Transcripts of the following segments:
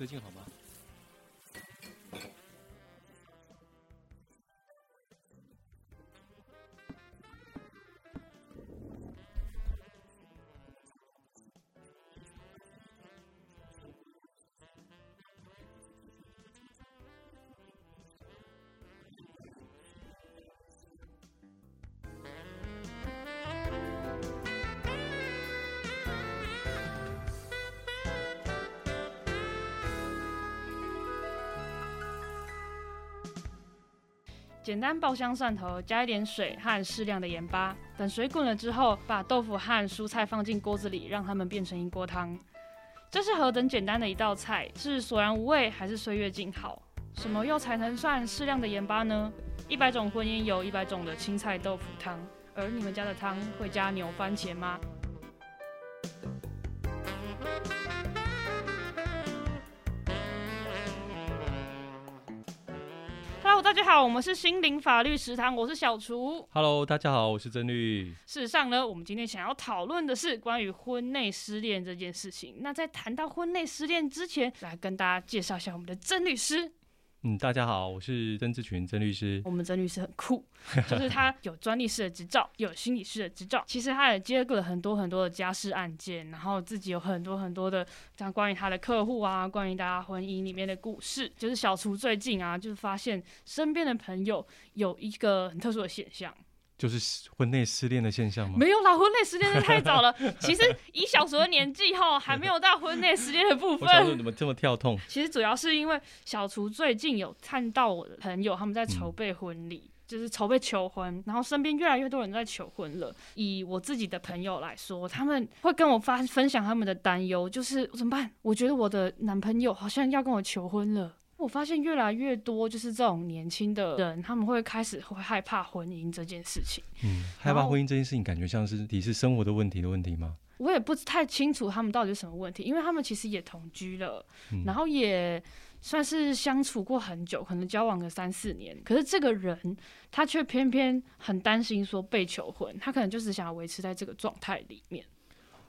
最近好吗？简单爆香蒜头，加一点水和适量的盐巴。等水滚了之后，把豆腐和蔬菜放进锅子里，让它们变成一锅汤。这是何等简单的一道菜，是索然无味还是岁月静好？什么又才能算适量的盐巴呢？一百种婚姻有一百种的青菜豆腐汤，而你们家的汤会加牛番茄吗大家好，我们是心灵法律食堂，我是小厨。Hello，大家好，我是曾律。事实上呢，我们今天想要讨论的是关于婚内失恋这件事情。那在谈到婚内失恋之前，来跟大家介绍一下我们的曾律师。嗯，大家好，我是曾志群，曾律师。我们曾律师很酷，就是他有专利师的执照，有心理师的执照。其实他也接过了很多很多的家事案件，然后自己有很多很多的像关于他的客户啊，关于大家婚姻里面的故事。就是小厨最近啊，就是发现身边的朋友有一个很特殊的现象。就是婚内失恋的现象吗？没有啦，婚内失恋的太早了。其实以小厨的年纪哈，还没有到婚内失恋的部分。怎么这么跳痛？其实主要是因为小厨最近有看到我的朋友他们在筹备婚礼。就是筹备求婚，然后身边越来越多人在求婚了。以我自己的朋友来说，他们会跟我发分享他们的担忧，就是怎么办？我觉得我的男朋友好像要跟我求婚了。我发现越来越多就是这种年轻的人，他们会开始会害怕婚姻这件事情。嗯，害怕婚姻这件事情，感觉像是你是生活的问题的问题吗？我也不太清楚他们到底是什么问题，因为他们其实也同居了，嗯然后也算是相处过很久，可能交往个三四年。可是这个人他却偏偏很担心说被求婚，他可能就是想要维持在这个状态里面。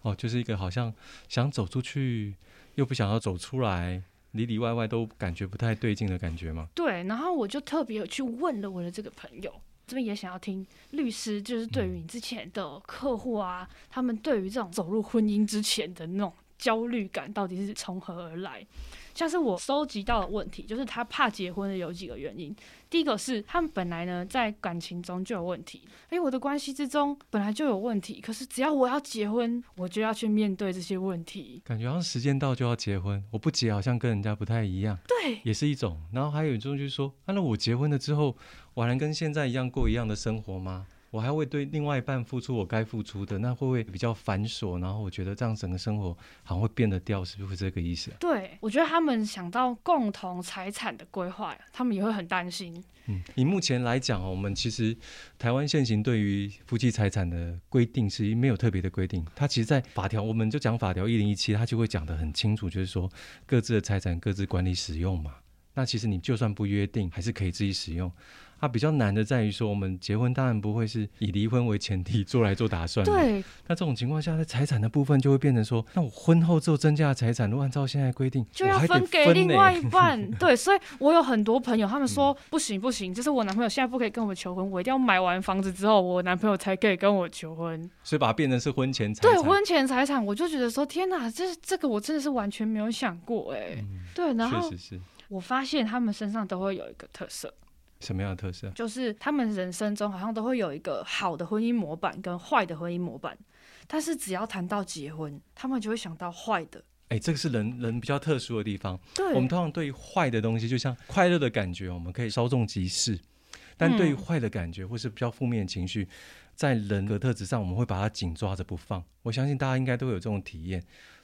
哦，就是一个好像想走出去，又不想要走出来，里里外外都感觉不太对劲的感觉吗？对，然后我就特别有去问了我的这个朋友。这边也想要听律师，就是对于你之前的客户啊，他们对于这种走入婚姻之前的那种焦虑感，到底是从何而来？像是我收集到的问题，就是他怕结婚的有几个原因。第一个是他们本来呢在感情中就有问题，哎，我的关系之中本来就有问题，可是只要我要结婚，我就要去面对这些问题。感觉好像时间到就要结婚，我不结好像跟人家不太一样，对，也是一种。然后还有一种就是说，啊，那我结婚了之后，我还能跟现在一样过一样的生活吗？我还会对另外一半付出我该付出的，那会不会比较繁琐？然后我觉得这样整个生活好像会变得掉，是不是这个意思啊？对，我觉得他们想到共同财产的规划，他们也会很担心。嗯，以目前来讲哦，我们其实台湾现行对于夫妻财产的规定是没有特别的规定，它其实，在法条我们就讲法条一零一七，它就会讲得很清楚，就是说各自的财产各自管理使用嘛。那其实你就算不约定，还是可以自己使用。它比较难的在于说，我们结婚当然不会是以离婚为前提做来做打算。对，那这种情况下，在财产的部分就会变成说，那我婚后之后增加的财产，如果按照现在规定，就要分给另外一半。对，所以我有很多朋友，他们说、不行不行，就是我男朋友现在不可以跟我求婚，我一定要买完房子之后，我男朋友才可以跟我求婚。所以把它变成是婚前财产。对婚前财产，我就觉得说，天哪，这这个我真的是完全没有想过哎、嗯，对，然后我发现他们身上都会有一个特色，什么样的特色？就是他们人生中好像都会有一个好的婚姻模板跟坏的婚姻模板，但是只要谈到结婚，他们就会想到坏的。哎，这个是人人比较特殊的地方。对，我们通常对于坏的东西，就像快乐的感觉，我们可以稍纵即逝；但对于嗯坏的感觉或是比较负面的情绪，在人格特质上，我们会把它紧抓着不放。我相信大家应该都有这种体验。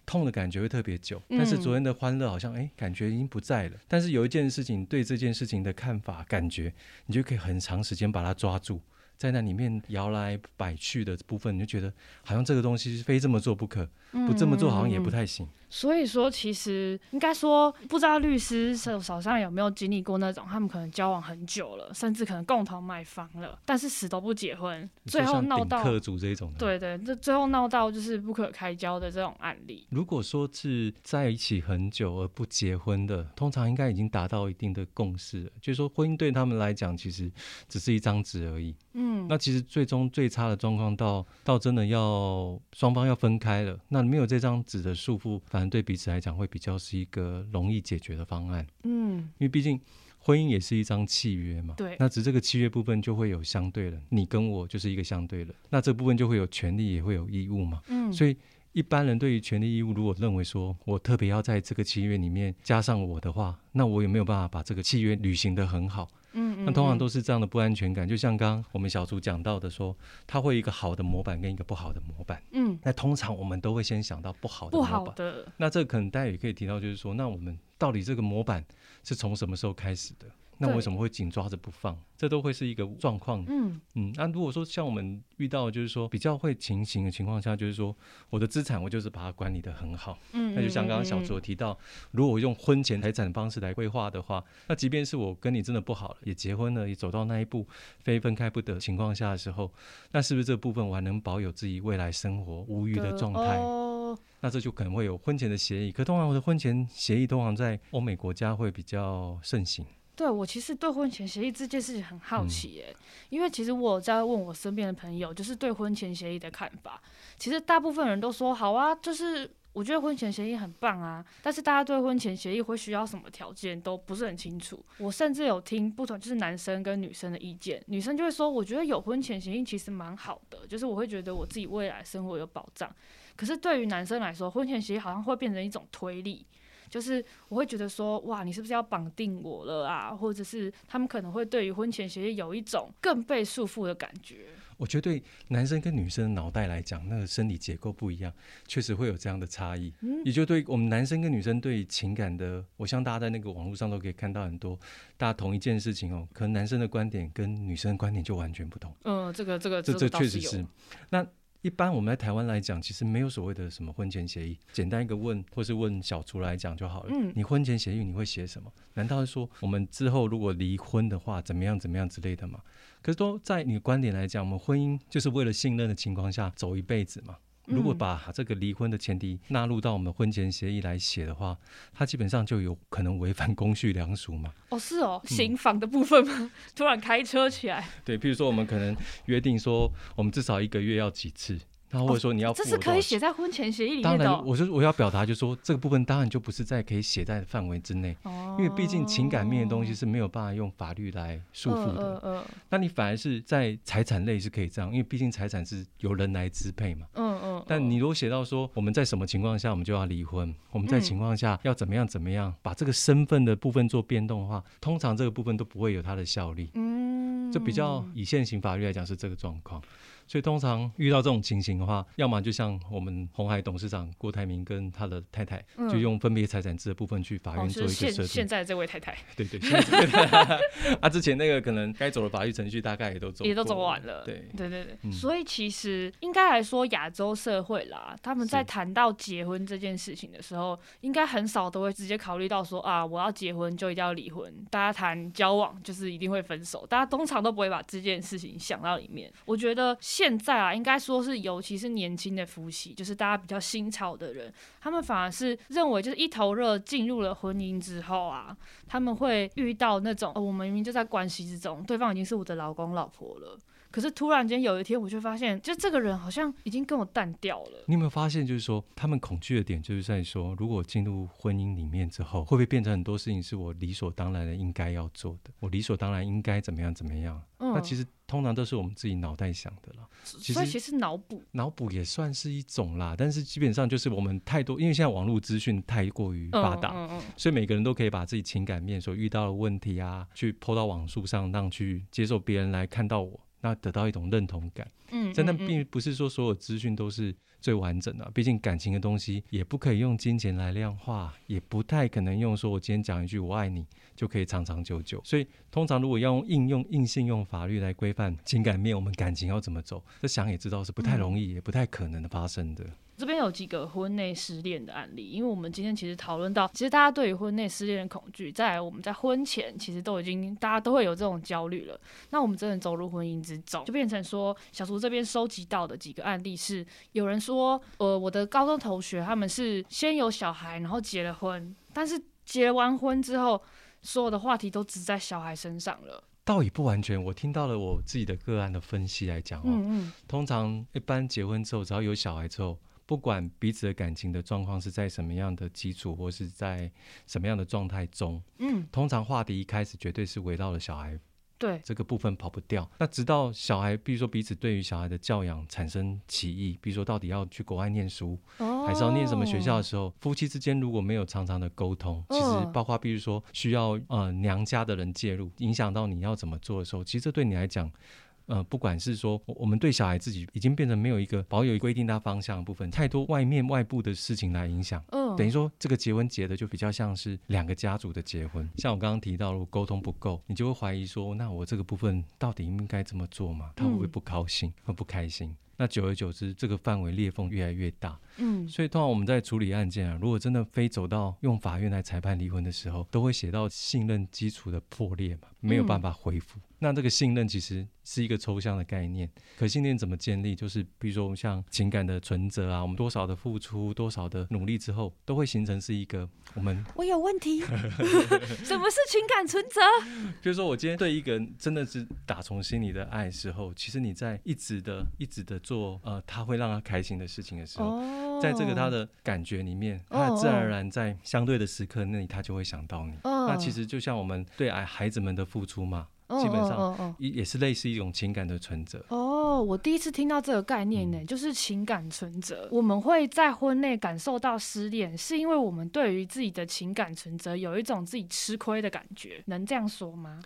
痛的感觉会特别久，但是昨天的欢乐好像哎，感觉已经不在了。但是有一件事情对这件事情的看法、感觉，你就可以很长时间把它抓住。在那里面摇来摆去的部分，你就觉得好像这个东西非这么做不可，不这么做好像也不太行。所以说，其实应该说，不知道律师手手上有没有经历过那种，他们可能交往很久了，甚至可能共同买房了，但是死都不结婚，最后闹到客主这种，对对，这最后闹到就是不可开交的这种案例。如果说是在一起很久而不结婚的，通常应该已经达到一定的共识了，就是说婚姻对他们来讲，其实只是一张纸而已。嗯，那其实最终最差的状况到到真的要双方要分开了，那没有这张纸的束缚。反正对彼此来讲会比较是一个容易解决的方案，嗯，因为毕竟婚姻也是一张契约嘛，对，那只这个契约部分就会有相对了，你跟我就是一个相对了，那这部分就会有权利也会有义务嘛，嗯，所以一般人对于权利义务，如果认为说我特别要在这个契约里面加上我的话，那我有没有办法把这个契约履行的很好？嗯，那通常都是这样的不安全感，就像刚刚我们小组讲到的，说他会一个好的模板跟一个不好的模板。嗯，那通常我们都会先想到不好的模板。不好的。那这可能大家也可以提到，就是说，那我们到底这个模板是从什么时候开始的？那为什么会紧抓着不放？这都会是一个状况。嗯嗯，那如果说像我们遇到就是说比较会情形的情况下，就是说我的资产我就是把它管理的很好。嗯，那就像刚刚小卓提到，如果我用婚前财产方式来规划的话，那即便是我跟你真的不好了，也结婚了，也走到那一步非分开不得情况下的时候，那是不是这部分我还能保有自己未来生活无虞的状态？哦，那这就可能会有婚前的协议。可通常我的婚前协议通常在欧美国家会比较盛行。对我其实对婚前协议这件事情很好奇耶，因为其实我在问我身边的朋友，就是对婚前协议的看法。其实大部分人都说好啊，就是我觉得婚前协议很棒啊。但是大家对婚前协议会需要什么条件都不是很清楚。我甚至有听不同，就是男生跟女生的意见，女生就会说，我觉得有婚前协议其实蛮好的，就是我会觉得我自己未来生活有保障。可是对于男生来说，婚前协议好像会变成一种推力。就是我会觉得说，哇，你是不是要绑定我了啊？或者是他们可能会对于婚前协议有一种更被束缚的感觉。我觉得对男生跟女生的脑袋来讲，那个生理结构不一样，确实会有这样的差异。嗯，也就对我们男生跟女生对情感的，我相信大家在那个网络上都可以看到很多，大家同一件事情哦，可能男生的观点跟女生的观点就完全不同。嗯，这个这个这这确实是。那一般我们在台湾来讲，其实没有所谓的什么婚前协议，简单一个问，或是问小厨来讲就好了。嗯，你婚前协议你会写什么？难道是说我们之后如果离婚的话，怎么样怎么样之类的吗？可是都在你的观点来讲，我们婚姻就是为了信任的情况下走一辈子嘛。如果把这个离婚的前提纳入到我们婚前协议来写的话，它基本上就有可能违反公序良俗嘛。哦，是哦，刑房的部分吗？突然开车起来。对，譬如说我们可能约定说，我们至少一个月要几次。那或者说你要，这是可以写在婚前协议里面的。当然，我说我要表达，就是说这个部分当然就不是在可以写在范围之内，因为毕竟情感面的东西是没有办法用法律来束缚的。嗯嗯。那你反而是在财产类是可以这样，因为毕竟财产是由人来支配嘛。嗯嗯。但你如果写到说我们在什么情况下我们就要离婚，我们在情况下要怎么样怎么样，把这个身份的部分做变动的话，通常这个部分都不会有它的效力。嗯。就比较以现行法律来讲是这个状况。所以通常遇到这种情形的话，要么就像我们红海董事长郭台铭跟他的太太，就用分别财产制的部分去法院做一个设定。现在这位太太，对对，啊，之前那个可能该走的法律程序大概也都走，也都走完了。对对对对，所以其实应该来说，亚洲社会啦，他们在谈到结婚这件事情的时候，应该很少都会直接考虑到说啊，我要结婚就一定要离婚。大家谈交往就是一定会分手，大家通常都不会把这件事情想到里面。我觉得。现在啊，应该说是，尤其是年轻的夫妻，就是大家比较新潮的人，他们反而是认为，就是一头热进入了婚姻之后啊，他们会遇到那种，我们明明就在关系之中，对方已经是我的老公老婆了。可是突然间有一天，我就发现，就这个人好像已经跟我淡掉了。你有没有发现，就是说他们恐惧的点，就是在说，如果进入婚姻里面之后，会不会变成很多事情是我理所当然的应该要做的？我理所当然应该怎么样怎么样？那其实通常都是我们自己脑袋想的了。所以其实脑补，脑补也算是一种啦。但是基本上就是我们太多，因为现在网络资讯太过于发达，所以每个人都可以把自己情感面所遇到的问题啊，去抛到网速上，让去接受别人来看到我。那得到一种认同感。嗯，但那并不是说所有资讯都是最完整的啊，毕竟感情的东西也不可以用金钱来量化，也不太可能用说我今天讲一句我爱你就可以长长久久。所以通常如果要用应用硬性用法律来规范情感面，我们感情要怎么走，这想也知道是不太容易，也不太可能的发生的。这边有几个婚内失恋的案例，因为我们今天其实讨论到，其实大家对于婚内失恋的恐惧，在我们在婚前其实都已经大家都会有这种焦虑了。那我们真的走入婚姻之中，就变成说，小厨这边收集到的几个案例是，有人说，呃，我的高中同学他们是先有小孩，然后结了婚，但是结完婚之后，所有的话题都只在小孩身上了。倒也不完全，我听到了我自己的个案的分析来讲哦，嗯嗯，通常一般结婚之后，只要有小孩之后，不管彼此的感情的状况是在什么样的基础，或是在什么样的状态中，嗯，通常话题一开始绝对是围绕了小孩对，这个部分跑不掉。那直到小孩，比如说彼此对于小孩的教养产生歧义，比如说到底要去国外念书，哦还是要念什么学校的时候，夫妻之间如果没有常常的沟通，其实嗯包括比如说需要呃娘家的人介入，影响到你要怎么做的时候，其实这对你来讲。呃，不管是说我我们对小孩自己已经变成没有一个保有规定大方向的部分，太多外面外部的事情来影响，嗯，等于说这个结婚结的就比较像是两个家族的结婚。像我刚刚提到，如果沟通不够，你就会怀疑说，那我这个部分到底应该这么做吗？他会不会嗯不高兴，会不开心？那久而久之，这个范围裂缝越来越大。嗯，所以通常我们在处理案件啊，如果真的非走到用法院来裁判离婚的时候，都会写到信任基础的破裂嘛，没有办法恢复。那这个信任其实是一个抽象的概念，可信念怎么建立？就是比如说我们像情感的存折啊，我们多少的付出，多少的努力之后，都会形成是一个我们，我有问题。什么是情感存折？比如说我今天对一个人真的是打从心里的爱的时候，其实你在一直的、一直的做呃他会让他开心的事情的时候，哦在这个他的感觉里面，他自然而然在相对的时刻那里，他就会想到你。哦，那其实就像我们对爱孩子们的付出嘛，哦基本上也也是类似一种情感的存折。哦，我第一次听到这个概念嗯呢，就是情感存折。我们会在婚内感受到失恋，是因为我们对于自己的情感存折有一种自己吃亏的感觉，能这样说吗？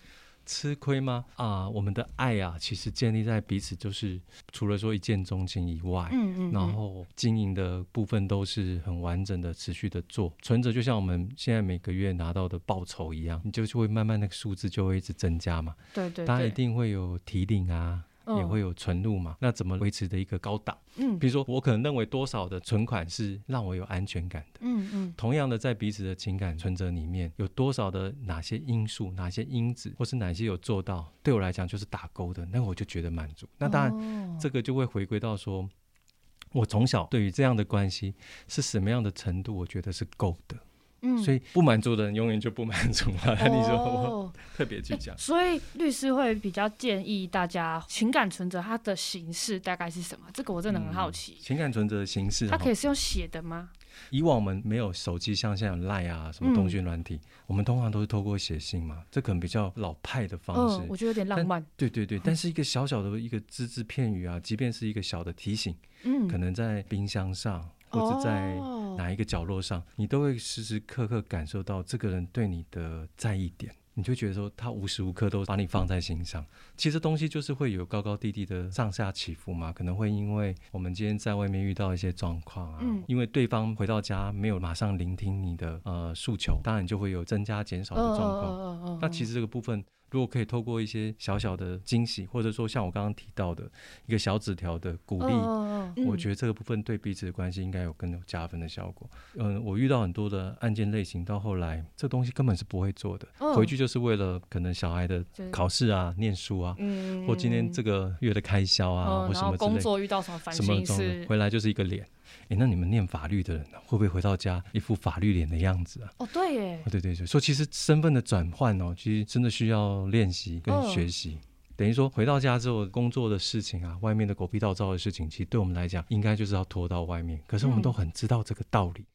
吃亏吗？啊，我们的爱啊，其实建立在彼此，就是除了说一见钟情以外。嗯嗯，然后经营的部分都是很完整的、持续的做，存折就像我们现在每个月拿到的报酬一样，你就是会慢慢那个数字就会一直增加嘛。对对大家一，定会有提领啊，也嗯会有存入嘛。那怎么维持的一个高档？嗯比如说，我可能认为多少的存款是让我有安全感的。嗯嗯同样的，在彼此的情感存折里面，有多少的哪些因素、哪些因子，或是哪些有做到，对我来讲就是打勾的，那我就觉得满足。那当然，然这个就会回归到说，我从小对于这样的关系是什么样的程度，我觉得是够的。嗯所以不满足的人永远就不满足啊。你说特别去讲，所以律师会比较建议大家情感存折它的形式大概是什么？这个我真的很好奇。情感存折的形式，它可以是用写的吗？以往我们没有手机，像现在有 Line 啊什么通讯软体，我们通常都是透过写信嘛，这可能比较老派的方式。嗯，我觉得有点浪漫。对对对，但是一个小小的一个只字片语啊，即便是一个小的提醒，嗯，可能在冰箱上或者在哦哪一个角落上，你都会时时刻刻感受到这个人对你的在意点。你就觉得说，他无时无刻都把你放在心上。其实东西就是会有高高低低的上下起伏嘛，可能会因为我们今天在外面遇到一些状况啊，嗯因为对方回到家没有马上聆听你的呃诉求，当然就会有增加减少的状况。那其实这个部分，如果可以透过一些小小的惊喜，或者说像我刚刚提到的一个小纸条的鼓励，我觉得得这个部分对彼此的关系应该有更有加分的效果。嗯，我遇到很多的案件类型，到后来这东西根本是不会做的，嗯回去就是为了可能小孩的考试啊、念书啊，嗯或今天这个月的开销啊，嗯，或什么之类。作遇到什么烦心事？回来就是一个脸，诶，那你们念法律的人、啊、会不会回到家一副法律脸的样子啊？哦，对耶哦，，对对对，所以其实身份的转换哦，其实真的需要练习跟嗯学习。等于说回到家之后，工作的事情啊，外面的狗屁倒灶的事情，其实对我们来讲，应该就是要拖到外面。可是我们嗯都很知道这个道理，嗯，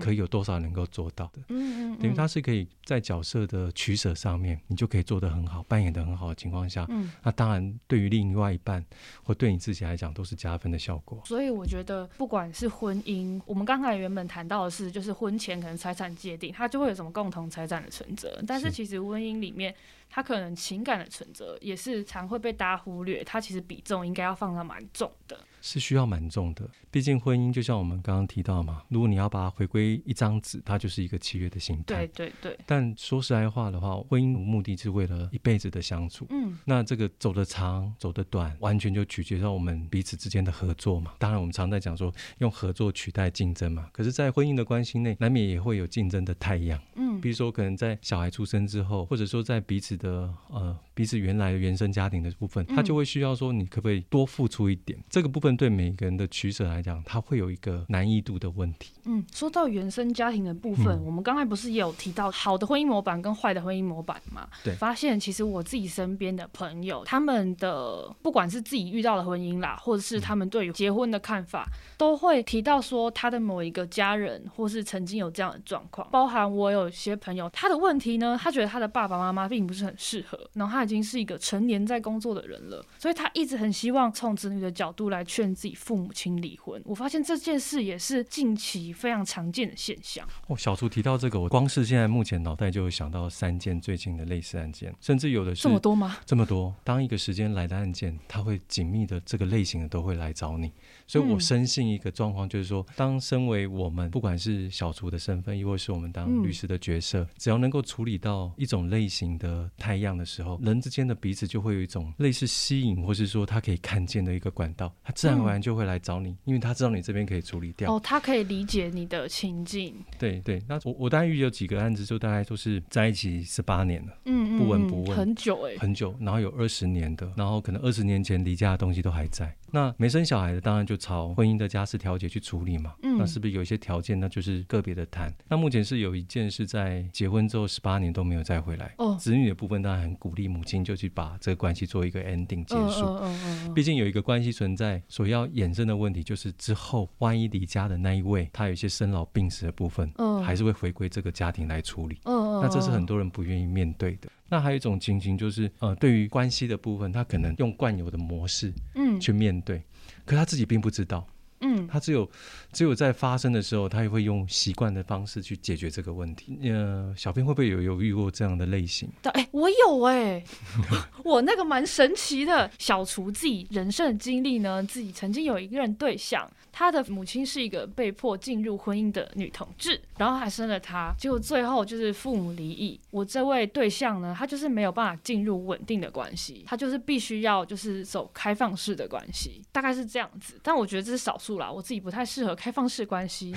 可以有多少能够做到的？嗯，嗯等于他是可以在角色的取舍上面，你就可以做得很好，扮演的很好的情况下，嗯，那当然对于另外一半或对你自己来讲都是加分的效果。所以我觉得不管是婚姻，我们刚才原本谈到的是，就是婚前可能财产界定，它就会有什么共同财产的存折，但是是其实婚姻里面。它可能情感的存折也是常会被大家忽略，他其实比重应该要放到蛮重的。是需要蛮重的，毕竟婚姻就像我们刚刚提到嘛，如果你要把它回归一张纸，它就是一个契约的形态。对对对，但说实在话的话，婚姻的目的是为了一辈子的相处。嗯，那这个走得长，走得短，完全就取决于我们彼此之间的合作嘛。当然，我们常在讲说用合作取代竞争嘛。可是，在婚姻的关系内，难免也会有竞争的太阳。嗯，比如说，可能在小孩出生之后，或者说在彼此的呃彼此原来的原生家庭的部分，他就会需要说，你可不可以多付出一点？这个部分对每个人的取舍来讲，它会有一个难易度的问题。嗯，说到原生家庭的部分，嗯我们刚才不是也有提到好的婚姻模板跟坏的婚姻模板嘛？对发现其实我自己身边的朋友，他们的不管是自己遇到的婚姻啦，或者是他们对于结婚的看法，都会提到说他的某一个家人，或是曾经有这样的状况。包含我有些朋友，他的问题呢，他觉得他的爸爸妈妈并不是很适合，然后他已经是一个成年在工作的人了，所以他一直很希望从子女的角度来劝自己父母亲离婚。我发现这件事也是近期非常常见的现象。哦，小厨提到这个，我光是现在目前脑袋就有想到三件最近的类似案件，甚至有的是这么多吗？这么多。当一个时间来的案件，他会紧密的这个类型的都会来找你，所以我嗯深信一个状况，就是说，当身为我们不管是小厨的身份，亦或是我们当嗯律师的角色，只要能够处理到一种类型的太阳的时候，人之间的彼此就会有一种类似吸引，或是说他可以看见的一个管道，他自然而然就会来找你，因为他知道你这边可以处理掉。哦，他可以理解你的情境，对对，那我我大概遇有几个案子，就大概都是在一起十八年了。嗯嗯，嗯不闻不问很久哎、很久，然后有二十年的，然后可能二十年前离家的东西都还在。那没生小孩的，当然就朝婚姻的家事调解去处理嘛。嗯那是不是有一些条件，那就是个别的谈。那目前是有一件是在结婚之后十八年都没有再回来。哦，子女的部分当然很鼓励母亲就去把这个关系做一个 ending 结束。嗯嗯嗯嗯毕竟有一个关系存在，所要衍生的问题就是之后万一离家的那一位，他有一些生老病死的部分，嗯，还是会回归这个家庭来处理。嗯嗯，那这是很嗯多人不愿意面对的。那还有一种情形就是，呃，对于关系的部分，他可能用惯有的模式嗯去面对，可他自己并不知道，嗯他只有只有在发生的时候，他也会用习惯的方式去解决这个问题。呃，小编会不会有有遇过这样的类型？对，哎、我有哎、我那个蛮神奇的。小厨自己人生的经历呢，自己曾经有一个人对象，他的母亲是一个被迫进入婚姻的女同志，然后还生了他，结果最后就是父母离异。我这位对象呢，他就是没有办法进入稳定的关系，他就是必须要就是走开放式的关系，大概是这样子。但我觉得这是少数啦，我自己不太适合开放式关系。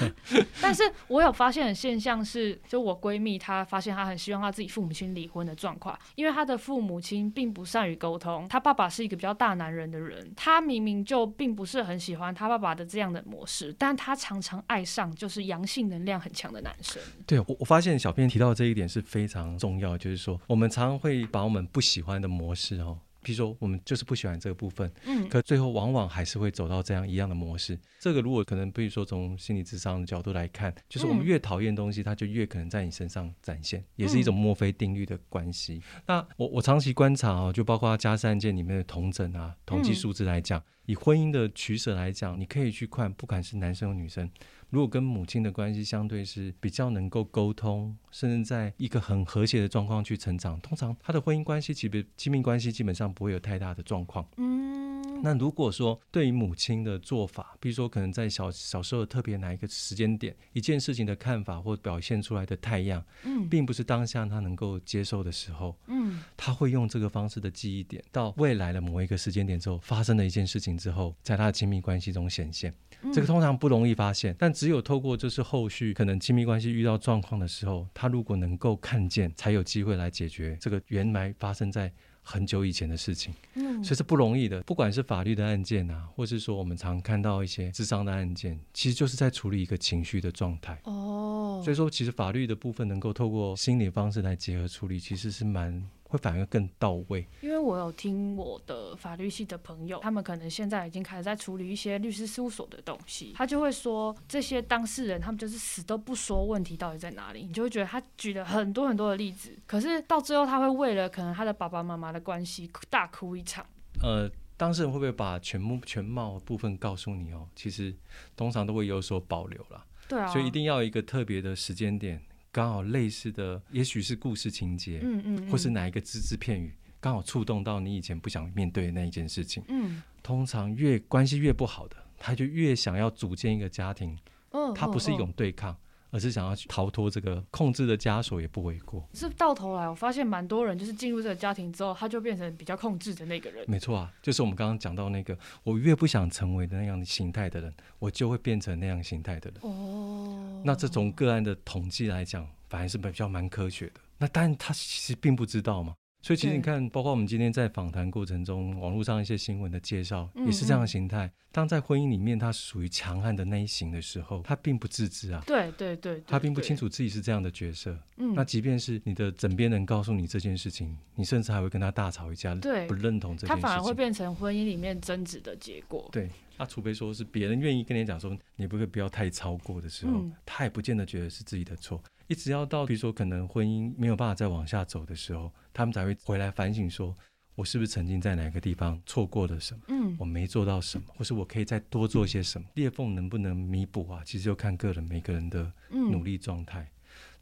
但是我有发现的现象是，就我闺蜜她发现她很希望她自己父母亲离婚的状况，因为她的父母亲并不善于沟通，她爸爸是一个比较大男人的人，她明明就并不是很喜欢她爸爸的这样的模式，但她常常爱上就是阳性能量很强的男生。对我，我发现小编提到这一点是非常重要，就是说我们常常会把我们不喜欢的模式哦。比如说，我们就是不喜欢这个部分，嗯。可最后往往还是会走到这样一样的模式。这个如果可能，比如说从心理智商的角度来看，就是我们嗯。越讨厌东西，它就越可能在你身上展现，也是一种墨菲定律的关系。那我我长期观察哦，就包括家事案件里面的同诊啊、统计嗯。数字来讲，以婚姻的取舍来讲，你可以去看，不管是男生或女生，如果跟母亲的关系相对是比较能够沟通，甚至在一个很和谐的状况去成长，通常他的婚姻关系其实亲密关系基本上不会有太大的状况。嗯，那如果说对于母亲的做法，比如说可能在小小时候特别哪一个时间点，一件事情的看法或表现出来的太阳，嗯并不是当下他能够接受的时候，嗯他会用这个方式的记忆点，到未来的某一个时间点之后发生的一件事情之后，在他的亲密关系中显现。这个通常不容易发现，但只有透过就是后续可能亲密关系遇到状况的时候，他如果能够看见，才有机会来解决这个原来发生在很久以前的事情。嗯所以是不容易的。不管是法律的案件啊，或是说我们常看到一些智商的案件，其实就是在处理一个情绪的状态。哦，所以说，其实法律的部分能够透过心理方式来结合处理，其实是蛮会反而更到位。因为我有听我的法律系的朋友，他们可能现在已经开始在处理一些律师事务所的东西，他就会说这些当事人他们就是死都不说问题到底在哪里，你就会觉得他举了很多很多的例子，可是到最后他会为了可能他的爸爸妈妈的关系大哭一场。呃，当事人会不会把全部全貌部分告诉你哦？其实通常都会有所保留啦，对啊，所以一定要有一个特别的时间点，刚好类似的，也许是故事情节，嗯嗯，或是哪一个只字片语，刚好触动到你以前不想面对的那一件事情。嗯。通常越关系越不好的，他就越想要组建一个家庭，哦，他不是一嗯种对抗，而是想要去逃脱这个控制的枷锁，也不为过。是到头来，我发现蛮多人就是进入这个家庭之后，他就变成比较控制的那个人。没错啊，就是我们刚刚讲到那个，我越不想成为的那样的形态的人，我就会变成那样形态的人。哦，那这种个案的统计来讲，反而是比较蛮科学的。那但他其实并不知道嘛，所以其实你看，包括我们今天在访谈过程中，网络上一些新闻的介绍，嗯也是这样的形态。当在婚姻里面，他属于强悍的那一型的时候，他并不自知啊，对对对，对他并不清楚自己是这样的角色。嗯，那即便是你的枕边人告诉你这件事情，你甚至还会跟他大吵一架，对不认同这件事情。反而会变成婚姻里面争执的结果。对，那除非说是别人愿意跟你讲说，你不可以不要太超过的时候，嗯他也不见得觉得是自己的错。一直要到比如说可能婚姻没有办法再往下走的时候，他们才会回来反省说，我是不是曾经在哪个地方错过了什么，嗯我没做到什么，或是我可以再多做些什么，裂缝能不能弥补啊？其实就看个人每个人的嗯，努力状态。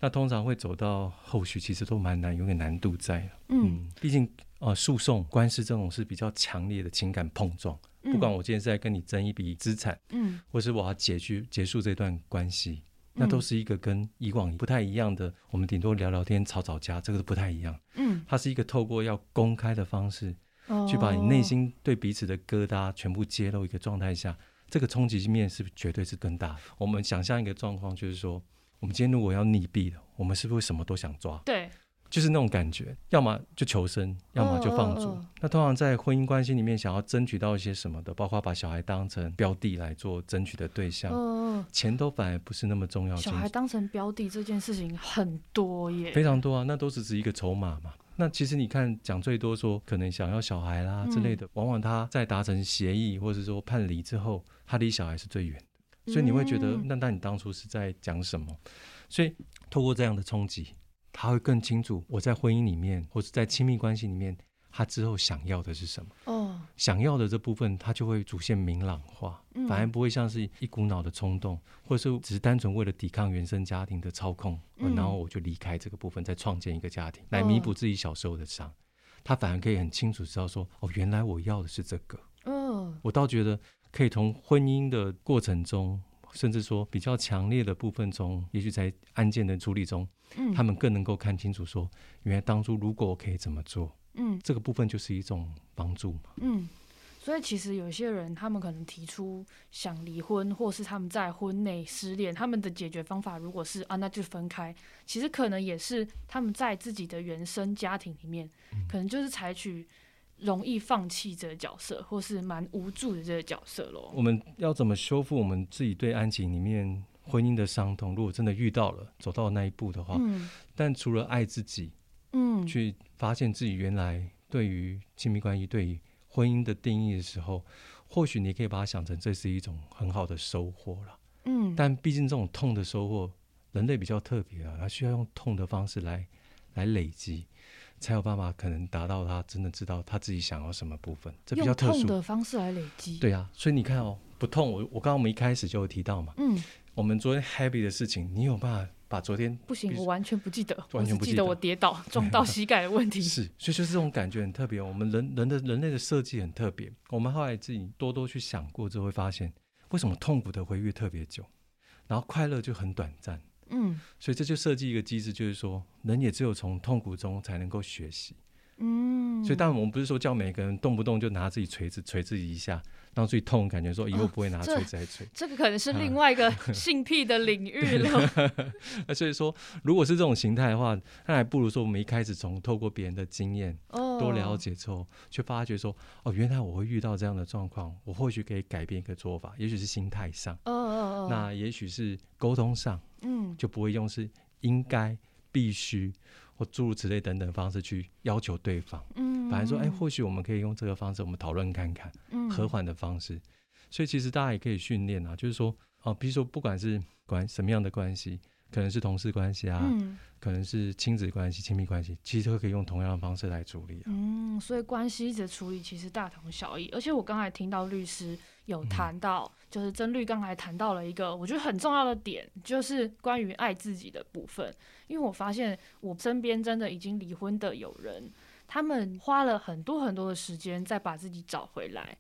那通常会走到后续，其实都蛮难，有点难度在。嗯，毕竟呃，诉讼官司这种是比较强烈的情感碰撞。不管我今天是在跟你争一笔资产，嗯或是我要解决结束这段关系，那都是一个跟以往不太一样的。我们顶多聊聊天、吵吵架，这个都不太一样。嗯，它是一个透过要公开的方式，嗯去把你内心对彼此的疙瘩全部揭露一个状态下，这个冲击面是绝对是更大的。我们想象一个状况，就是说，我们今天如果要溺毙了，我们是不是什么都想抓？对，就是那种感觉，要么就求生，要么就放逐。那通常在婚姻关系里面，想要争取到一些什么的，包括把小孩当成标的来做争取的对象，嗯，钱都反而不是那么重要。小孩当成标的这件事情很多耶，非常多啊，那都只是一个筹码嘛。那其实你看，讲最多说可能想要小孩啦之类的，往往他在达成协议或者说判离之后，他离小孩是最远的，所以你会觉得，嗯那那你当初是在讲什么？所以透过这样的冲击，他会更清楚我在婚姻里面或者在亲密关系里面，他之后想要的是什么。哦，想要的这部分，他就会逐渐明朗化，嗯反而不会像是一股脑的冲动，或者是只是单纯为了抵抗原生家庭的操控，然后我就离开这个部分，再创建一个家庭来弥补自己小时候的伤。他反而可以很清楚知道说，哦，原来我要的是这个。嗯我倒觉得可以从婚姻的过程中，甚至说比较强烈的部分中，也许在案件的处理中，嗯，他们更能够看清楚说，原来当初如果我可以怎么做，嗯。这个部分就是一种帮助嘛。嗯，所以其实有些人他们可能提出想离婚，或是他们在婚内失恋，他们的解决方法如果是啊那就分开，其实可能也是他们在自己的原生家庭里面，嗯。可能就是采取容易放弃这个角色，或是蛮无助的这个角色咯。我们要怎么修复我们自己对安情里面婚姻的伤痛？如果真的遇到了，走到那一步的话，嗯但除了爱自己，嗯，去发现自己原来对于亲密关系、对于婚姻的定义的时候，或许你可以把它想成这是一种很好的收获了。嗯，但毕竟这种痛的收获，人类比较特别啊，它需要用痛的方式来来累积，才有办法可能达到他真的知道他自己想要什么部分，这比较特殊。的方式来累积。，对啊，所以你看哦，不痛，我我刚刚我们一开始就有提到嘛，嗯，我们昨天 happy 的事情，你有办法把昨天不行，我完全不记得，完全不记得我只记得我跌倒 撞到膝盖的问题。是，所以就是这种感觉很特别。我们人人的人类的设计很特别。我们后来自己多多去想过之后，会发现为什么痛苦的回忆特别久，然后快乐就很短暂。嗯所以这就设计一个机制，就是说人也只有从痛苦中才能够学习。嗯，所以当然我们不是说叫每个人动不动就拿自己锤子锤自己一下，让自己痛，感觉说以后不会拿这锤子来锤。这个可能是啊另外一个性癖的领域了。那所以说，如果是这种形态的话，那还不如说我们一开始从透过别人的经验。哦，多了。解之后，去发觉说，哦，原来我会遇到这样的状况，我或许可以改变一个做法，也许是心态上，哦哦哦，那也许是沟通上，嗯就不会用是应该必须或诸如此类等等方式去要求对方。嗯，反而说，哎，或许我们可以用这个方式，我们讨论看看，嗯和缓的方式。所以其实大家也可以训练啊，就是说，哦，比如说不管是关什么样的关系，可能是同事关系啊，嗯可能是亲子关系、亲密关系，其实都可以用同样的方式来处理啊。嗯，所以关系的处理其实大同小异。而且我刚才听到律师有谈到，就是曾律刚才谈到了一个我觉得很重要的点，就是关于爱自己的部分。因为我发现我身边真的已经离婚的友人，他们花了很多很多的时间再把自己找回来。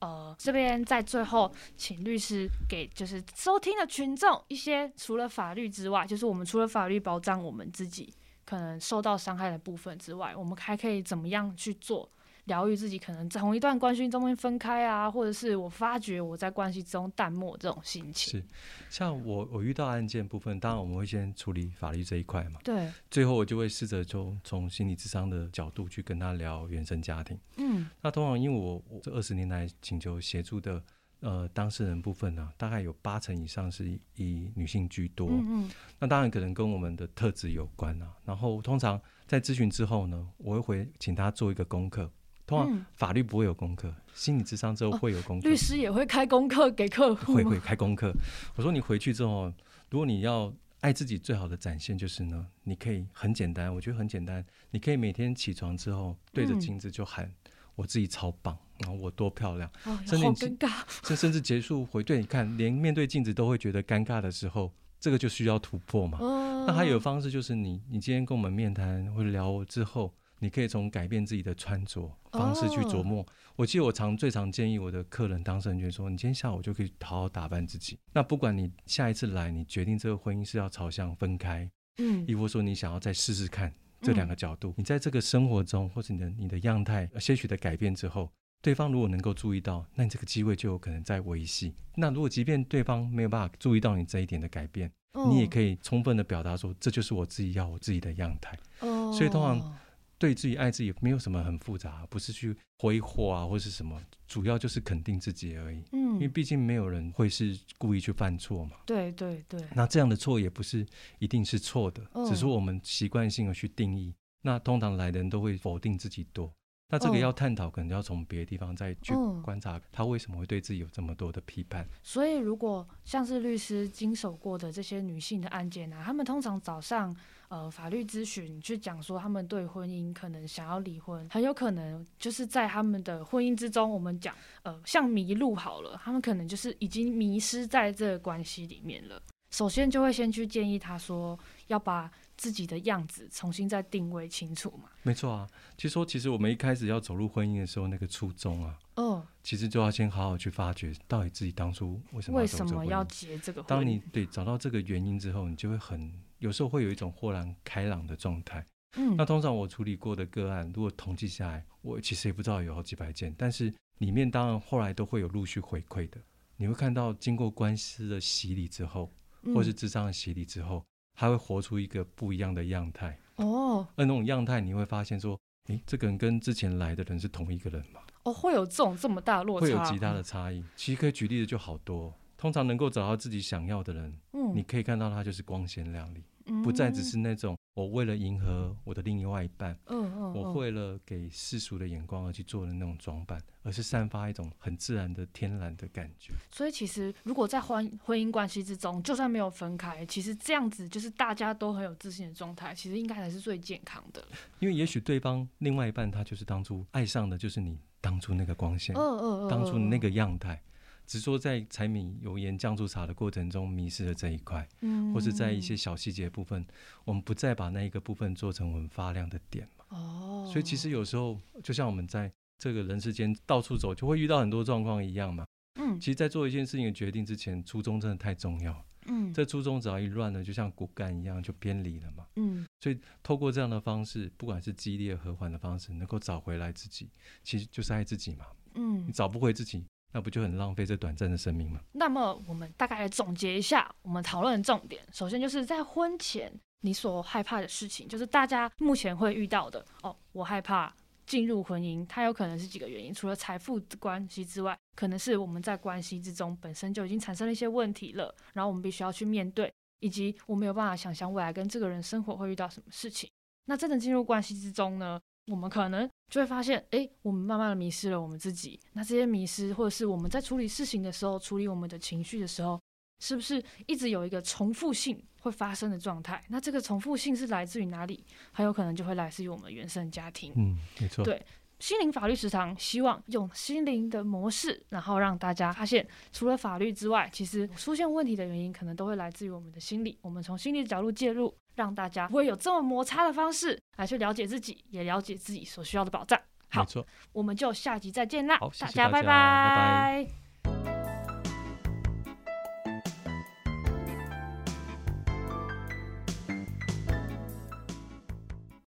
呃，这边在最后，请律师给就是收听的群众一些除了法律之外，就是我们除了法律保障我们自己可能受到伤害的部分之外，我们还可以怎么样去做疗愈自己？可能从一段关系中间分开啊，或者是我发觉我在关系中淡漠这种心情。是，像我我遇到案件部分，当然我们会先处理法律这一块嘛，对，最后我就会试着就从心理智商的角度去跟他聊原生家庭。嗯那通常因为我我这二十年来请求协助的呃当事人部分呢、大概有八成以上是以以女性居多。嗯嗯那当然可能跟我们的特质有关啊。然后通常在咨询之后呢，我会回请他做一个功课。通常嗯，法律不会有功课，心理智商之后哦会有功课。律师也会开功课给客户会会开功课。我说你回去之后，如果你要爱自己，最好的展现就是呢，你可以很简单，我觉得很简单，你可以每天起床之后对着嗯镜子就喊、我自己超棒，然后我多漂亮，哦，甚至你好尴尬。甚甚至结束回对你看，连面对镜子都会觉得尴尬的时候，这个就需要突破嘛。哦，那还有方式就是你，你今天跟我们面谈或者聊之后，你可以从改变自己的穿着方式去琢哦磨。我记得我常最常建议我的客人当事人就是说，你今天下午就可以好好打扮自己。那不管你下一次来，你决定这个婚姻是要朝向分开，嗯亦或说你想要再试试看这两个角度，你在这个生活中或者你的你的样态呃些许的改变之后。对方如果能够注意到，那你这个机会就有可能在维系。那如果即便对方没有办法注意到你这一点的改变，你也可以充分的表达说，这就是我自己要我自己的样态。哦，所以通常对自己爱自己没有什么很复杂，不是去挥霍啊或是什么，主要就是肯定自己而已。嗯因为嗯，毕竟没有人会是故意去犯错嘛。对对对，那这样的错也不是一定是错的，嗯只是我们习惯性的去定义。那通常来的人都会否定自己多。那这个嗯要探讨，可能要从别的地方再去嗯观察他为什么会对自己有这么多的批判。所以，如果像是律师经手过的这些女性的案件啊，他们通常早上呃法律咨询去讲说，他们对婚姻可能想要离婚，很有可能就是在他们的婚姻之中，我们讲呃像迷路好了，他们可能就是已经迷失在这个关系里面了。首先就会先去建议他说，要把自己的样子重新再定位清楚嘛。没错啊，其实说，其实我们一开始要走入婚姻的时候，那个初衷啊，哦，其实就要先好好去发掘，到底自己当初为什么为什么要。结这个婚姻？当你对找到这个原因之后，你就会很有时候会有一种豁然开朗的状态。嗯那通常我处理过的个案，如果统计下来，我其实也不知道有好几百件，但是里面当然后来都会有陆续回馈的。你会看到经过官司的洗礼之后，或是嗯智商的洗礼之后，他会活出一个不一样的样态。哦而那种样态，你会发现说，诶，这个人跟之前来的人是同一个人吗？哦，会有这种这么大落差，会有极大的差异。其实可以举例的就好多。通常能够找到自己想要的人，嗯，你可以看到他就是光鲜亮丽，嗯不再只是那种我为了迎合我的另外一半，嗯嗯，我嗯为了给世俗的眼光而去做的那种装扮，而是散发一种很自然的天然的感觉。所以其实如果在婚婚姻关系之中，就算没有分开，其实这样子就是大家都很有自信的状态，其实应该才是最健康的。因为也许对方另外一半他就是当初爱上的就是你当初那个光线，嗯嗯嗯，当初那个，个样态。只是说在柴米油盐酱醋茶的过程中迷失了这一块，嗯或是在一些小细节部分，我们不再把那一个部分做成我们发亮的点嘛。哦，所以其实有时候，就像我们在这个人世间到处走，就会遇到很多状况一样嘛。嗯其实，在做一件事情的决定之前，初衷真的太重要。嗯这初衷只要一乱了，就像骨干一样，就偏离了嘛。嗯所以透过这样的方式，不管是激烈和缓的方式，能够找回来自己，其实就是爱自己嘛。嗯你，找不回自己，那不就很浪费这短暂的生命吗？那么我们大概来总结一下我们讨论的重点。首先就是在婚前你所害怕的事情，就是大家目前会遇到的哦，我害怕进入婚姻，它有可能是几个原因，除了财富关系之外，可能是我们在关系之中本身就已经产生了一些问题了，然后我们必须要去面对。以及我没有办法想象未来跟这个人生活会遇到什么事情。那真的进入关系之中呢，我们可能就会发现，哎，我们慢慢的迷失了我们自己。那这些迷失，或者是我们在处理事情的时候，处理我们的情绪的时候，是不是一直有一个重复性会发生的状态？那这个重复性是来自于哪里？很有可能就会来自于我们原生家庭。嗯，没错。对。心灵法律食堂希望用心灵的模式，然后让大家发现，除了法律之外，其实出现问题的原因可能都会来自于我们的心理。我们从心理的角度介入，让大家不会有这么摩擦的方式来去了解自己，也了解自己所需要的保障。好，我们就下集再见啦！大家拜拜。